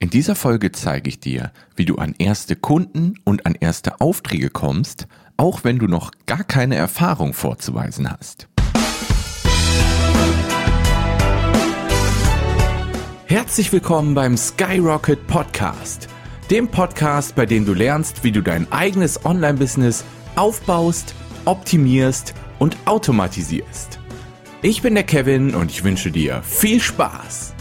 In dieser Folge zeige ich dir, wie du an erste Kunden und an erste Aufträge kommst, auch wenn du noch gar keine Erfahrung vorzuweisen hast. Herzlich willkommen beim Skyrocket Podcast, dem Podcast, bei dem du lernst, wie du dein eigenes Online-Business aufbaust, optimierst und automatisierst. Ich bin der Kevin und ich wünsche dir viel Spaß.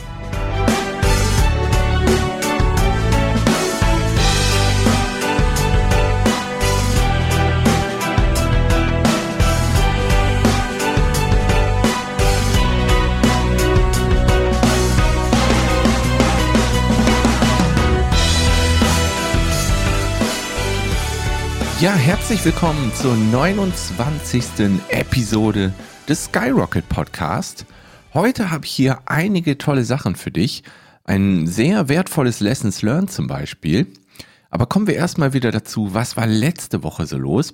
Ja, herzlich willkommen zur 29. Episode des Skyrocket Podcast. Heute habe ich hier einige tolle Sachen für dich. Ein sehr wertvolles Lessons Learned zum Beispiel. Aber kommen wir erstmal wieder dazu, was war letzte Woche so los?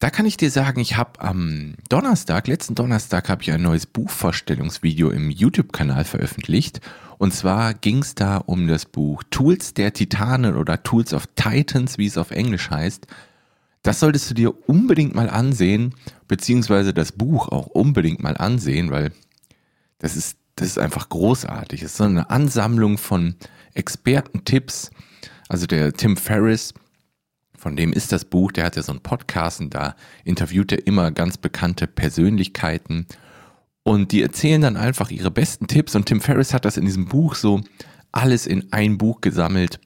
Da kann ich dir sagen, ich habe am Donnerstag, letzten Donnerstag, habe ich ein neues Buchvorstellungsvideo im YouTube-Kanal veröffentlicht. Und zwar ging es da um das Buch Tools der Titanen oder Tools of Titans, wie es auf Englisch heißt. Das solltest du dir unbedingt mal ansehen, beziehungsweise das Buch auch unbedingt mal ansehen, weil das ist, das ist einfach großartig. Es ist so eine Ansammlung von Expertentipps. Also der Tim Ferriss, von dem ist das Buch, der hat ja so einen Podcast und da interviewt er immer ganz bekannte Persönlichkeiten und die erzählen dann einfach ihre besten Tipps und Tim Ferriss hat das in diesem Buch so alles in ein Buch gesammelt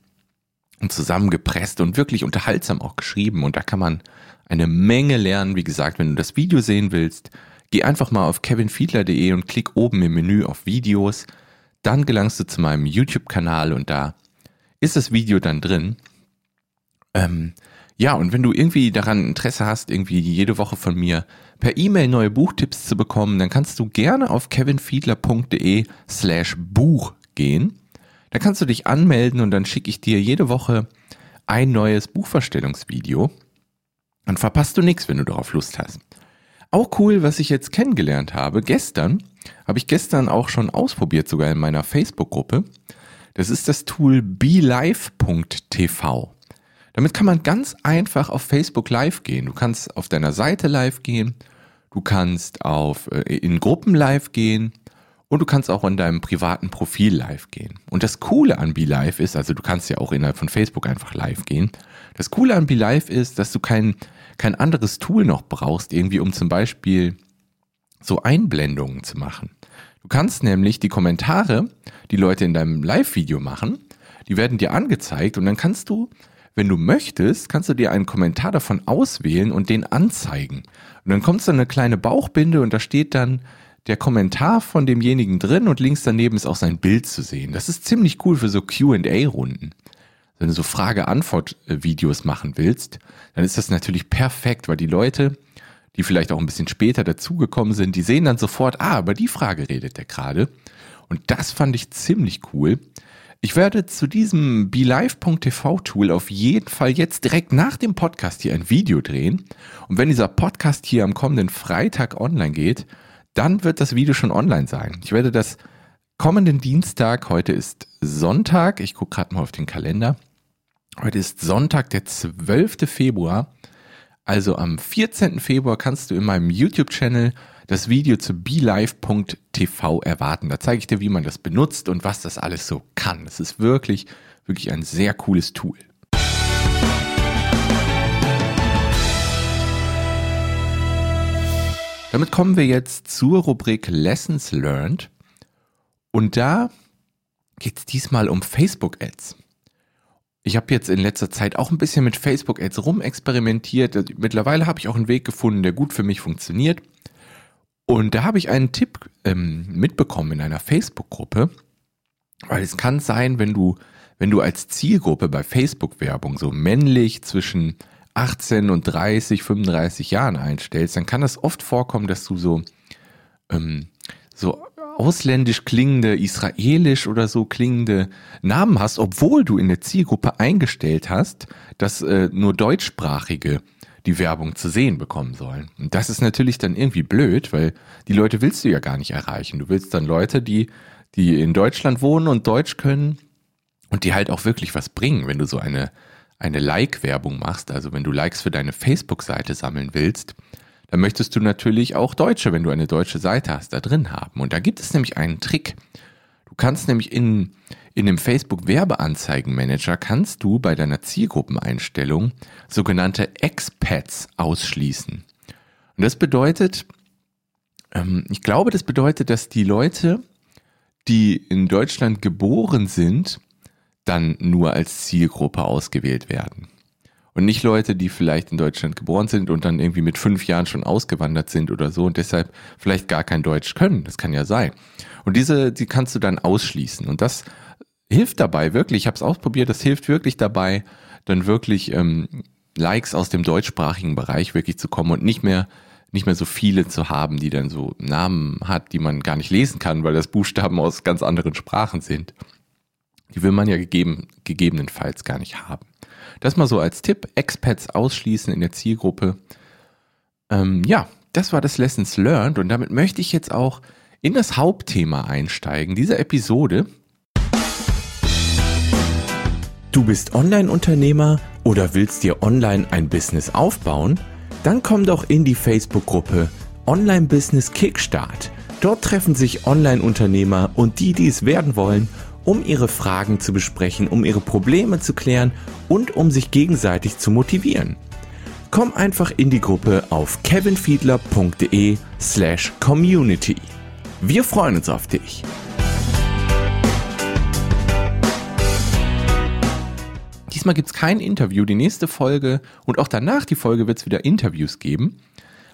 und zusammengepresst und wirklich unterhaltsam auch geschrieben. Und da kann man eine Menge lernen. Wie gesagt, wenn du das Video sehen willst, geh einfach mal auf kevinfiedler.de und klick oben im Menü auf Videos. Dann gelangst du zu meinem YouTube-Kanal und da ist das Video dann drin. Ähm, ja, und wenn du irgendwie daran Interesse hast, irgendwie jede Woche von mir per E-Mail neue Buchtipps zu bekommen, dann kannst du gerne auf kevinfiedler.de slash Buch gehen. Da kannst du dich anmelden und dann schicke ich dir jede Woche ein neues Buchverstellungsvideo. Dann verpasst du nichts, wenn du darauf Lust hast. Auch cool, was ich jetzt kennengelernt habe. Gestern habe ich gestern auch schon ausprobiert, sogar in meiner Facebook-Gruppe. Das ist das Tool belive.tv. Damit kann man ganz einfach auf Facebook live gehen. Du kannst auf deiner Seite live gehen. Du kannst auf, äh, in Gruppen live gehen. Und du kannst auch in deinem privaten Profil live gehen. Und das Coole an BeLive ist, also du kannst ja auch innerhalb von Facebook einfach live gehen. Das Coole an BeLive ist, dass du kein, kein anderes Tool noch brauchst, irgendwie, um zum Beispiel so Einblendungen zu machen. Du kannst nämlich die Kommentare, die Leute in deinem Live-Video machen, die werden dir angezeigt und dann kannst du, wenn du möchtest, kannst du dir einen Kommentar davon auswählen und den anzeigen. Und dann kommt so eine kleine Bauchbinde und da steht dann, der Kommentar von demjenigen drin und links daneben ist auch sein Bild zu sehen. Das ist ziemlich cool für so QA-Runden. Wenn du so Frage-Antwort-Videos machen willst, dann ist das natürlich perfekt, weil die Leute, die vielleicht auch ein bisschen später dazugekommen sind, die sehen dann sofort, ah, über die Frage redet der gerade. Und das fand ich ziemlich cool. Ich werde zu diesem BeLive.tv-Tool auf jeden Fall jetzt direkt nach dem Podcast hier ein Video drehen. Und wenn dieser Podcast hier am kommenden Freitag online geht, dann wird das Video schon online sein. Ich werde das kommenden Dienstag, heute ist Sonntag, ich gucke gerade mal auf den Kalender. Heute ist Sonntag, der 12. Februar. Also am 14. Februar kannst du in meinem YouTube-Channel das Video zu BeLive.tv erwarten. Da zeige ich dir, wie man das benutzt und was das alles so kann. Es ist wirklich, wirklich ein sehr cooles Tool. Damit kommen wir jetzt zur Rubrik Lessons Learned. Und da geht es diesmal um Facebook-Ads. Ich habe jetzt in letzter Zeit auch ein bisschen mit Facebook-Ads rumexperimentiert. Mittlerweile habe ich auch einen Weg gefunden, der gut für mich funktioniert. Und da habe ich einen Tipp ähm, mitbekommen in einer Facebook-Gruppe, weil es kann sein, wenn du, wenn du als Zielgruppe bei Facebook-Werbung so männlich zwischen 18 und 30, 35 Jahren einstellst, dann kann es oft vorkommen, dass du so, ähm, so ausländisch klingende, israelisch oder so klingende Namen hast, obwohl du in der Zielgruppe eingestellt hast, dass äh, nur deutschsprachige die Werbung zu sehen bekommen sollen. Und das ist natürlich dann irgendwie blöd, weil die Leute willst du ja gar nicht erreichen. Du willst dann Leute, die, die in Deutschland wohnen und Deutsch können und die halt auch wirklich was bringen, wenn du so eine, eine Like-Werbung machst, also wenn du Likes für deine Facebook-Seite sammeln willst, dann möchtest du natürlich auch Deutsche, wenn du eine deutsche Seite hast, da drin haben. Und da gibt es nämlich einen Trick. Du kannst nämlich in, in dem Facebook Werbeanzeigenmanager kannst du bei deiner Zielgruppeneinstellung sogenannte Expats ausschließen. Und das bedeutet, ähm, ich glaube, das bedeutet, dass die Leute, die in Deutschland geboren sind, dann nur als Zielgruppe ausgewählt werden. Und nicht Leute, die vielleicht in Deutschland geboren sind und dann irgendwie mit fünf Jahren schon ausgewandert sind oder so und deshalb vielleicht gar kein Deutsch können. Das kann ja sein. Und diese, die kannst du dann ausschließen. Und das hilft dabei wirklich, ich habe es ausprobiert, das hilft wirklich dabei, dann wirklich ähm, Likes aus dem deutschsprachigen Bereich wirklich zu kommen und nicht mehr nicht mehr so viele zu haben, die dann so Namen hat, die man gar nicht lesen kann, weil das Buchstaben aus ganz anderen Sprachen sind. Die will man ja gegeben, gegebenenfalls gar nicht haben. Das mal so als Tipp. Expats ausschließen in der Zielgruppe. Ähm, ja, das war das Lessons Learned und damit möchte ich jetzt auch in das Hauptthema einsteigen dieser Episode. Du bist Online-Unternehmer oder willst dir online ein Business aufbauen? Dann komm doch in die Facebook-Gruppe Online Business Kickstart. Dort treffen sich Online-Unternehmer und die, die es werden wollen, um ihre Fragen zu besprechen, um ihre Probleme zu klären und um sich gegenseitig zu motivieren. Komm einfach in die Gruppe auf kevinfiedler.de slash community. Wir freuen uns auf dich. Diesmal gibt es kein Interview. Die nächste Folge und auch danach die Folge wird es wieder Interviews geben.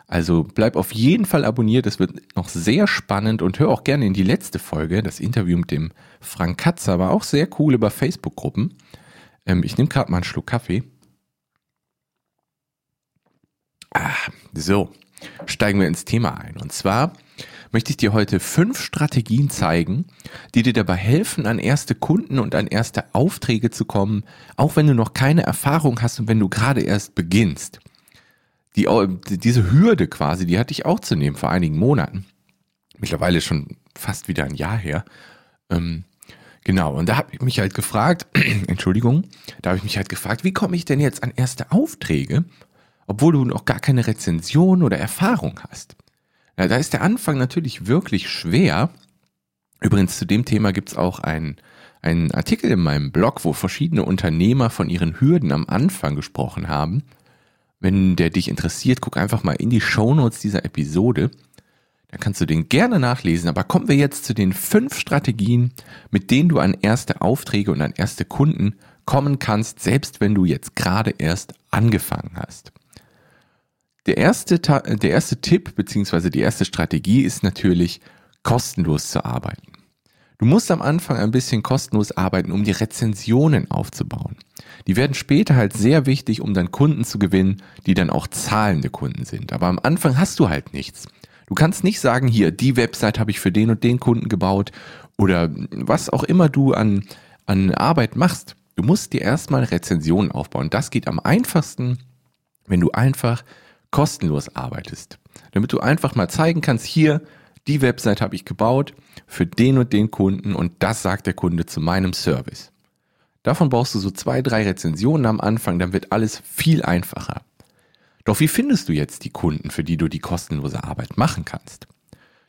Also bleib auf jeden Fall abonniert, es wird noch sehr spannend und hör auch gerne in die letzte Folge. Das Interview mit dem Frank Katzer war auch sehr cool über Facebook-Gruppen. Ähm, ich nehme gerade mal einen Schluck Kaffee. Ah, so, steigen wir ins Thema ein. Und zwar möchte ich dir heute fünf Strategien zeigen, die dir dabei helfen, an erste Kunden und an erste Aufträge zu kommen, auch wenn du noch keine Erfahrung hast und wenn du gerade erst beginnst die, diese Hürde quasi, die hatte ich auch zu nehmen vor einigen Monaten. Mittlerweile schon fast wieder ein Jahr her. Ähm, genau, und da habe ich mich halt gefragt, Entschuldigung, da habe ich mich halt gefragt, wie komme ich denn jetzt an erste Aufträge, obwohl du noch gar keine Rezension oder Erfahrung hast? Ja, da ist der Anfang natürlich wirklich schwer. Übrigens, zu dem Thema gibt es auch einen, einen Artikel in meinem Blog, wo verschiedene Unternehmer von ihren Hürden am Anfang gesprochen haben. Wenn der dich interessiert, guck einfach mal in die Shownotes dieser Episode. Da kannst du den gerne nachlesen. Aber kommen wir jetzt zu den fünf Strategien, mit denen du an erste Aufträge und an erste Kunden kommen kannst, selbst wenn du jetzt gerade erst angefangen hast. Der erste, der erste Tipp bzw. die erste Strategie ist natürlich, kostenlos zu arbeiten. Du musst am Anfang ein bisschen kostenlos arbeiten, um die Rezensionen aufzubauen. Die werden später halt sehr wichtig, um dann Kunden zu gewinnen, die dann auch zahlende Kunden sind. Aber am Anfang hast du halt nichts. Du kannst nicht sagen, hier, die Website habe ich für den und den Kunden gebaut oder was auch immer du an, an Arbeit machst. Du musst dir erstmal Rezensionen aufbauen. Das geht am einfachsten, wenn du einfach kostenlos arbeitest. Damit du einfach mal zeigen kannst, hier, die Website habe ich gebaut für den und den Kunden und das sagt der Kunde zu meinem Service. Davon brauchst du so zwei, drei Rezensionen am Anfang, dann wird alles viel einfacher. Doch wie findest du jetzt die Kunden, für die du die kostenlose Arbeit machen kannst?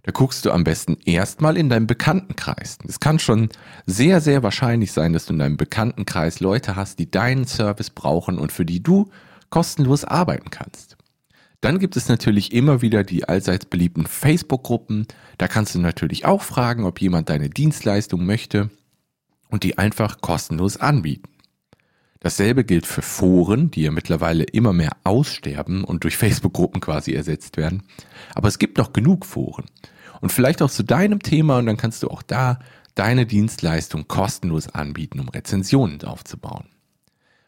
Da guckst du am besten erstmal in deinem Bekanntenkreis. Es kann schon sehr, sehr wahrscheinlich sein, dass du in deinem Bekanntenkreis Leute hast, die deinen Service brauchen und für die du kostenlos arbeiten kannst. Dann gibt es natürlich immer wieder die allseits beliebten Facebook-Gruppen. Da kannst du natürlich auch fragen, ob jemand deine Dienstleistung möchte und die einfach kostenlos anbieten. Dasselbe gilt für Foren, die ja mittlerweile immer mehr aussterben und durch Facebook-Gruppen quasi ersetzt werden. Aber es gibt noch genug Foren. Und vielleicht auch zu deinem Thema und dann kannst du auch da deine Dienstleistung kostenlos anbieten, um Rezensionen aufzubauen.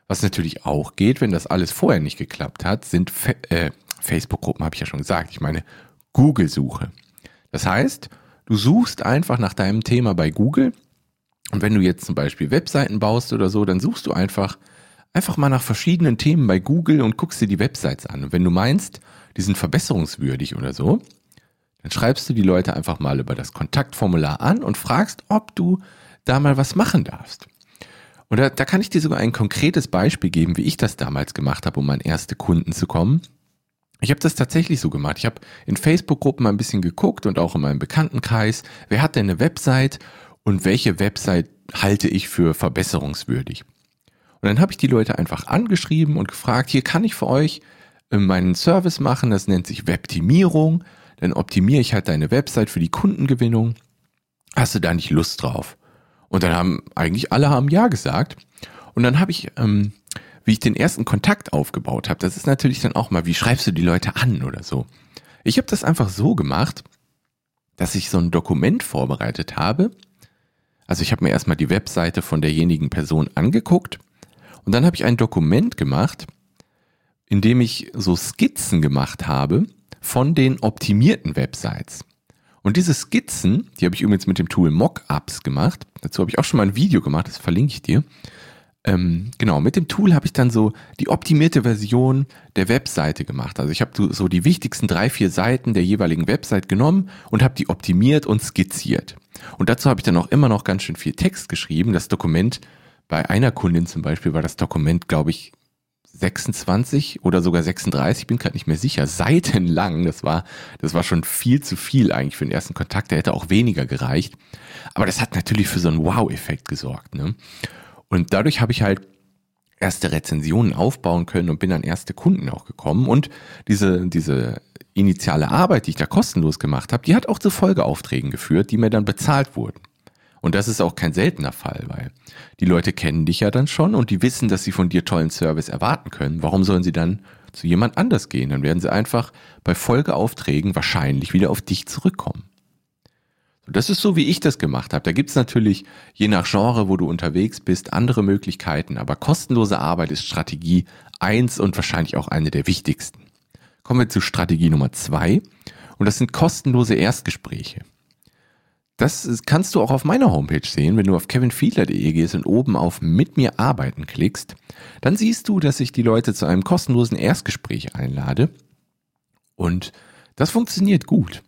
Was natürlich auch geht, wenn das alles vorher nicht geklappt hat, sind Fe äh, Facebook-Gruppen habe ich ja schon gesagt. Ich meine Google-Suche. Das heißt, du suchst einfach nach deinem Thema bei Google. Und wenn du jetzt zum Beispiel Webseiten baust oder so, dann suchst du einfach, einfach mal nach verschiedenen Themen bei Google und guckst dir die Websites an. Und wenn du meinst, die sind verbesserungswürdig oder so, dann schreibst du die Leute einfach mal über das Kontaktformular an und fragst, ob du da mal was machen darfst. Und da, da kann ich dir sogar ein konkretes Beispiel geben, wie ich das damals gemacht habe, um an erste Kunden zu kommen. Ich habe das tatsächlich so gemacht. Ich habe in Facebook-Gruppen ein bisschen geguckt und auch in meinem Bekanntenkreis, wer hat denn eine Website und welche Website halte ich für verbesserungswürdig. Und dann habe ich die Leute einfach angeschrieben und gefragt, hier kann ich für euch äh, meinen Service machen, das nennt sich Webtimierung. Dann optimiere ich halt deine Website für die Kundengewinnung. Hast du da nicht Lust drauf? Und dann haben eigentlich alle haben ja gesagt. Und dann habe ich, ähm, wie ich den ersten Kontakt aufgebaut habe, das ist natürlich dann auch mal, wie schreibst du die Leute an oder so. Ich habe das einfach so gemacht, dass ich so ein Dokument vorbereitet habe. Also ich habe mir erstmal die Webseite von derjenigen Person angeguckt und dann habe ich ein Dokument gemacht, in dem ich so Skizzen gemacht habe von den optimierten Websites. Und diese Skizzen, die habe ich übrigens mit dem Tool Mockups gemacht. Dazu habe ich auch schon mal ein Video gemacht, das verlinke ich dir. Ähm, genau, mit dem Tool habe ich dann so die optimierte Version der Webseite gemacht. Also ich habe so die wichtigsten drei, vier Seiten der jeweiligen Website genommen und habe die optimiert und skizziert. Und dazu habe ich dann auch immer noch ganz schön viel Text geschrieben. Das Dokument bei einer Kundin zum Beispiel war das Dokument, glaube ich, 26 oder sogar 36, bin gerade nicht mehr sicher, seitenlang. Das war, das war schon viel zu viel eigentlich für den ersten Kontakt. Der hätte auch weniger gereicht. Aber das hat natürlich für so einen Wow-Effekt gesorgt. Ne? Und dadurch habe ich halt erste Rezensionen aufbauen können und bin an erste Kunden auch gekommen. Und diese, diese initiale Arbeit, die ich da kostenlos gemacht habe, die hat auch zu Folgeaufträgen geführt, die mir dann bezahlt wurden. Und das ist auch kein seltener Fall, weil die Leute kennen dich ja dann schon und die wissen, dass sie von dir tollen Service erwarten können. Warum sollen sie dann zu jemand anders gehen? Dann werden sie einfach bei Folgeaufträgen wahrscheinlich wieder auf dich zurückkommen. Das ist so, wie ich das gemacht habe. Da gibt's natürlich, je nach Genre, wo du unterwegs bist, andere Möglichkeiten, aber kostenlose Arbeit ist Strategie eins und wahrscheinlich auch eine der wichtigsten. Kommen wir zu Strategie Nummer zwei und das sind kostenlose Erstgespräche. Das kannst du auch auf meiner Homepage sehen, wenn du auf kevinfiedler.de gehst und oben auf Mit mir arbeiten klickst. Dann siehst du, dass ich die Leute zu einem kostenlosen Erstgespräch einlade. Und das funktioniert gut.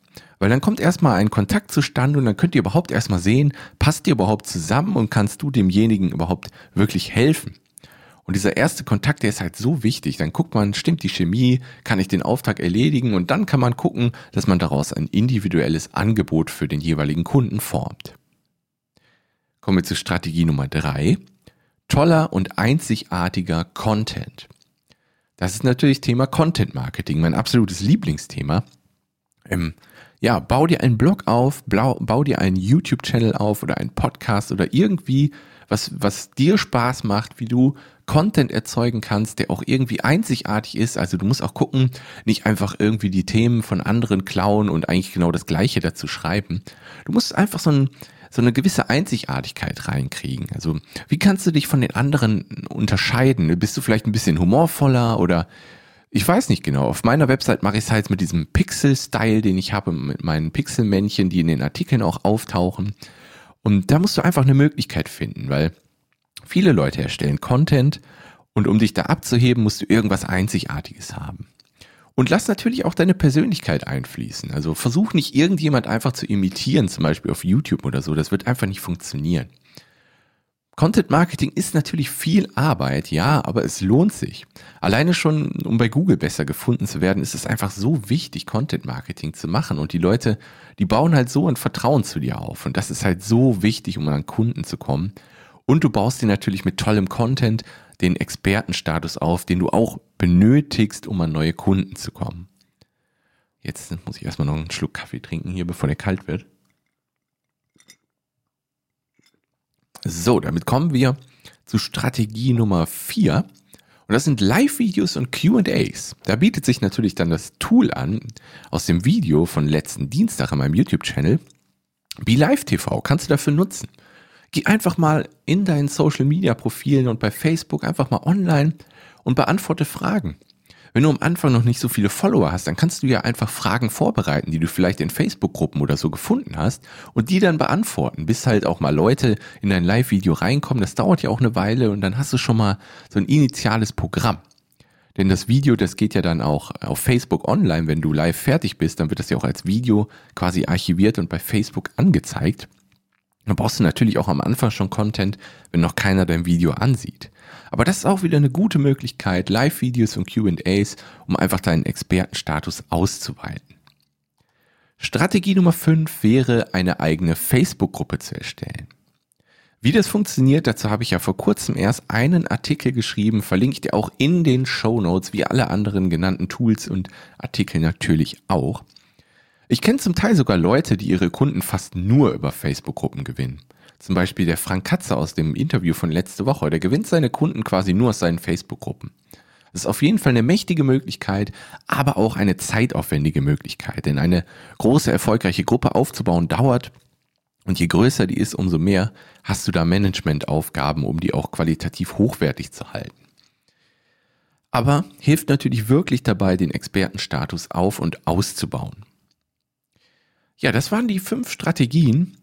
Weil dann kommt erstmal ein Kontakt zustande und dann könnt ihr überhaupt erstmal sehen, passt ihr überhaupt zusammen und kannst du demjenigen überhaupt wirklich helfen. Und dieser erste Kontakt, der ist halt so wichtig. Dann guckt man, stimmt die Chemie, kann ich den Auftrag erledigen und dann kann man gucken, dass man daraus ein individuelles Angebot für den jeweiligen Kunden formt. Kommen wir zur Strategie Nummer drei: Toller und einzigartiger Content. Das ist natürlich Thema Content Marketing, mein absolutes Lieblingsthema. Ähm, ja, bau dir einen Blog auf, bau, bau dir einen YouTube-Channel auf oder einen Podcast oder irgendwie was, was dir Spaß macht, wie du Content erzeugen kannst, der auch irgendwie einzigartig ist. Also du musst auch gucken, nicht einfach irgendwie die Themen von anderen klauen und eigentlich genau das Gleiche dazu schreiben. Du musst einfach so, ein, so eine gewisse Einzigartigkeit reinkriegen. Also wie kannst du dich von den anderen unterscheiden? Bist du vielleicht ein bisschen humorvoller oder ich weiß nicht genau. Auf meiner Website mache ich es halt mit diesem Pixel-Style, den ich habe, mit meinen Pixelmännchen, die in den Artikeln auch auftauchen. Und da musst du einfach eine Möglichkeit finden, weil viele Leute erstellen Content und um dich da abzuheben, musst du irgendwas Einzigartiges haben. Und lass natürlich auch deine Persönlichkeit einfließen. Also versuch nicht irgendjemand einfach zu imitieren, zum Beispiel auf YouTube oder so. Das wird einfach nicht funktionieren. Content Marketing ist natürlich viel Arbeit, ja, aber es lohnt sich. Alleine schon, um bei Google besser gefunden zu werden, ist es einfach so wichtig, Content Marketing zu machen. Und die Leute, die bauen halt so ein Vertrauen zu dir auf. Und das ist halt so wichtig, um an Kunden zu kommen. Und du baust dir natürlich mit tollem Content den Expertenstatus auf, den du auch benötigst, um an neue Kunden zu kommen. Jetzt muss ich erstmal noch einen Schluck Kaffee trinken hier, bevor der kalt wird. So, damit kommen wir zu Strategie Nummer vier. Und das sind Live-Videos und QAs. Da bietet sich natürlich dann das Tool an aus dem Video von letzten Dienstag in meinem YouTube-Channel. BeLive TV kannst du dafür nutzen. Geh einfach mal in deinen Social-Media-Profilen und bei Facebook einfach mal online und beantworte Fragen. Wenn du am Anfang noch nicht so viele Follower hast, dann kannst du ja einfach Fragen vorbereiten, die du vielleicht in Facebook-Gruppen oder so gefunden hast und die dann beantworten, bis halt auch mal Leute in dein Live-Video reinkommen. Das dauert ja auch eine Weile und dann hast du schon mal so ein initiales Programm. Denn das Video, das geht ja dann auch auf Facebook online. Wenn du live fertig bist, dann wird das ja auch als Video quasi archiviert und bei Facebook angezeigt. Dann brauchst du natürlich auch am Anfang schon Content, wenn noch keiner dein Video ansieht. Aber das ist auch wieder eine gute Möglichkeit, Live-Videos und QAs, um einfach deinen Expertenstatus auszuweiten. Strategie Nummer 5 wäre, eine eigene Facebook-Gruppe zu erstellen. Wie das funktioniert, dazu habe ich ja vor kurzem erst einen Artikel geschrieben, verlinke ich dir auch in den Show Notes, wie alle anderen genannten Tools und Artikel natürlich auch. Ich kenne zum Teil sogar Leute, die ihre Kunden fast nur über Facebook-Gruppen gewinnen. Zum Beispiel der Frank Katze aus dem Interview von letzte Woche, der gewinnt seine Kunden quasi nur aus seinen Facebook-Gruppen. Das ist auf jeden Fall eine mächtige Möglichkeit, aber auch eine zeitaufwendige Möglichkeit, denn eine große, erfolgreiche Gruppe aufzubauen dauert und je größer die ist, umso mehr hast du da Managementaufgaben, um die auch qualitativ hochwertig zu halten. Aber hilft natürlich wirklich dabei, den Expertenstatus auf und auszubauen. Ja, das waren die fünf Strategien.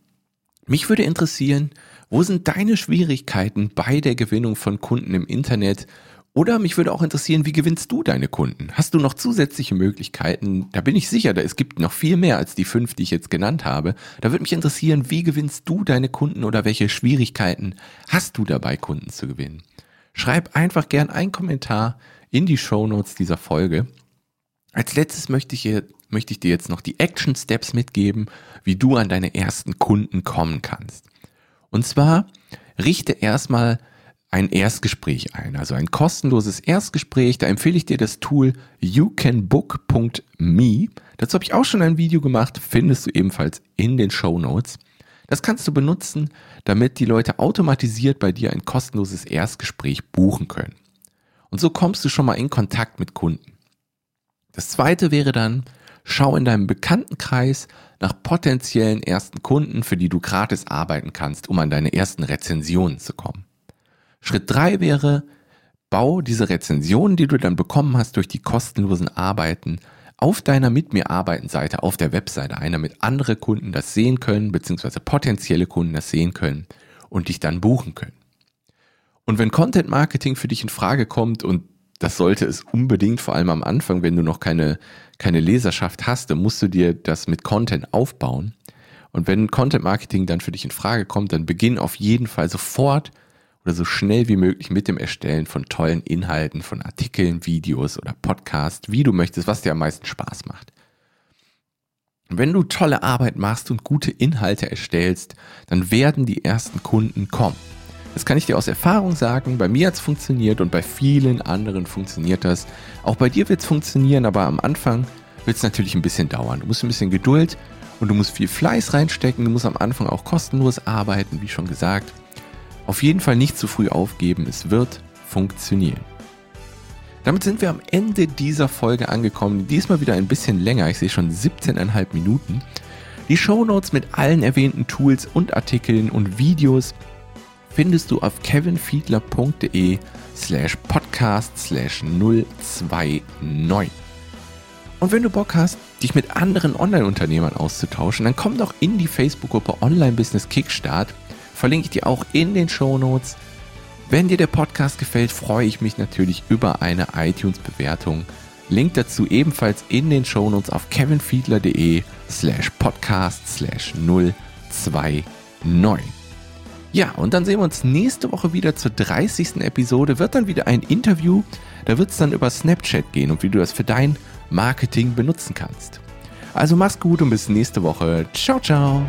Mich würde interessieren, wo sind deine Schwierigkeiten bei der Gewinnung von Kunden im Internet? Oder mich würde auch interessieren, wie gewinnst du deine Kunden? Hast du noch zusätzliche Möglichkeiten? Da bin ich sicher, es gibt noch viel mehr als die fünf, die ich jetzt genannt habe. Da würde mich interessieren, wie gewinnst du deine Kunden oder welche Schwierigkeiten hast du dabei, Kunden zu gewinnen? Schreib einfach gern einen Kommentar in die Show Notes dieser Folge. Als letztes möchte ich hier möchte ich dir jetzt noch die Action Steps mitgeben, wie du an deine ersten Kunden kommen kannst. Und zwar richte erstmal ein Erstgespräch ein, also ein kostenloses Erstgespräch. Da empfehle ich dir das Tool youcanbook.me. Dazu habe ich auch schon ein Video gemacht, findest du ebenfalls in den Show Notes. Das kannst du benutzen, damit die Leute automatisiert bei dir ein kostenloses Erstgespräch buchen können. Und so kommst du schon mal in Kontakt mit Kunden. Das zweite wäre dann, Schau in deinem Bekanntenkreis nach potenziellen ersten Kunden, für die du gratis arbeiten kannst, um an deine ersten Rezensionen zu kommen. Schritt drei wäre, bau diese Rezensionen, die du dann bekommen hast durch die kostenlosen Arbeiten, auf deiner Mit mir arbeiten Seite, auf der Webseite ein, damit andere Kunden das sehen können, beziehungsweise potenzielle Kunden das sehen können und dich dann buchen können. Und wenn Content Marketing für dich in Frage kommt und das sollte es unbedingt, vor allem am Anfang, wenn du noch keine, keine Leserschaft hast, dann musst du dir das mit Content aufbauen. Und wenn Content Marketing dann für dich in Frage kommt, dann beginn auf jeden Fall sofort oder so schnell wie möglich mit dem Erstellen von tollen Inhalten, von Artikeln, Videos oder Podcasts, wie du möchtest, was dir am meisten Spaß macht. Wenn du tolle Arbeit machst und gute Inhalte erstellst, dann werden die ersten Kunden kommen. Das kann ich dir aus Erfahrung sagen. Bei mir hat es funktioniert und bei vielen anderen funktioniert das. Auch bei dir wird es funktionieren, aber am Anfang wird es natürlich ein bisschen dauern. Du musst ein bisschen Geduld und du musst viel Fleiß reinstecken. Du musst am Anfang auch kostenlos arbeiten, wie schon gesagt. Auf jeden Fall nicht zu früh aufgeben. Es wird funktionieren. Damit sind wir am Ende dieser Folge angekommen. Diesmal wieder ein bisschen länger. Ich sehe schon 17,5 Minuten. Die Show Notes mit allen erwähnten Tools und Artikeln und Videos findest du auf kevinfiedler.de slash podcast slash 029. Und wenn du Bock hast, dich mit anderen Online-Unternehmern auszutauschen, dann komm doch in die Facebook-Gruppe Online Business Kickstart. Verlinke ich dir auch in den Show Notes. Wenn dir der Podcast gefällt, freue ich mich natürlich über eine iTunes-Bewertung. Link dazu ebenfalls in den Show Notes auf kevinfiedler.de slash podcast slash 029. Ja, und dann sehen wir uns nächste Woche wieder zur 30. Episode. Wird dann wieder ein Interview. Da wird es dann über Snapchat gehen und wie du das für dein Marketing benutzen kannst. Also mach's gut und bis nächste Woche. Ciao, ciao.